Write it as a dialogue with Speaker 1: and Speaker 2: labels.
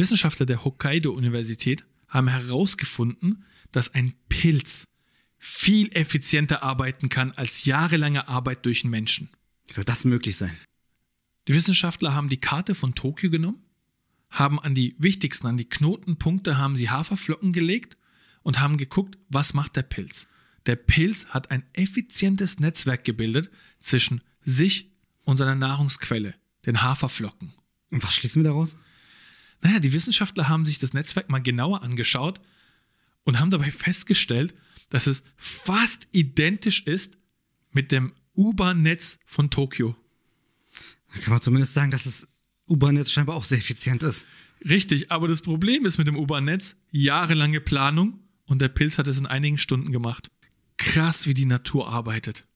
Speaker 1: Wissenschaftler der Hokkaido-Universität haben herausgefunden, dass ein Pilz viel effizienter arbeiten kann als jahrelange Arbeit durch einen Menschen.
Speaker 2: Wie soll das möglich sein?
Speaker 1: Die Wissenschaftler haben die Karte von Tokio genommen, haben an die wichtigsten, an die Knotenpunkte haben sie Haferflocken gelegt und haben geguckt, was macht der Pilz. Der Pilz hat ein effizientes Netzwerk gebildet zwischen sich und seiner Nahrungsquelle, den Haferflocken.
Speaker 2: Und was schließen wir daraus?
Speaker 1: Naja, die Wissenschaftler haben sich das Netzwerk mal genauer angeschaut und haben dabei festgestellt, dass es fast identisch ist mit dem U-Bahn-Netz von Tokio.
Speaker 2: Da kann man zumindest sagen, dass das U-Bahn-Netz scheinbar auch sehr effizient ist.
Speaker 1: Richtig, aber das Problem ist mit dem U-Bahn-Netz jahrelange Planung und der Pilz hat es in einigen Stunden gemacht. Krass, wie die Natur arbeitet.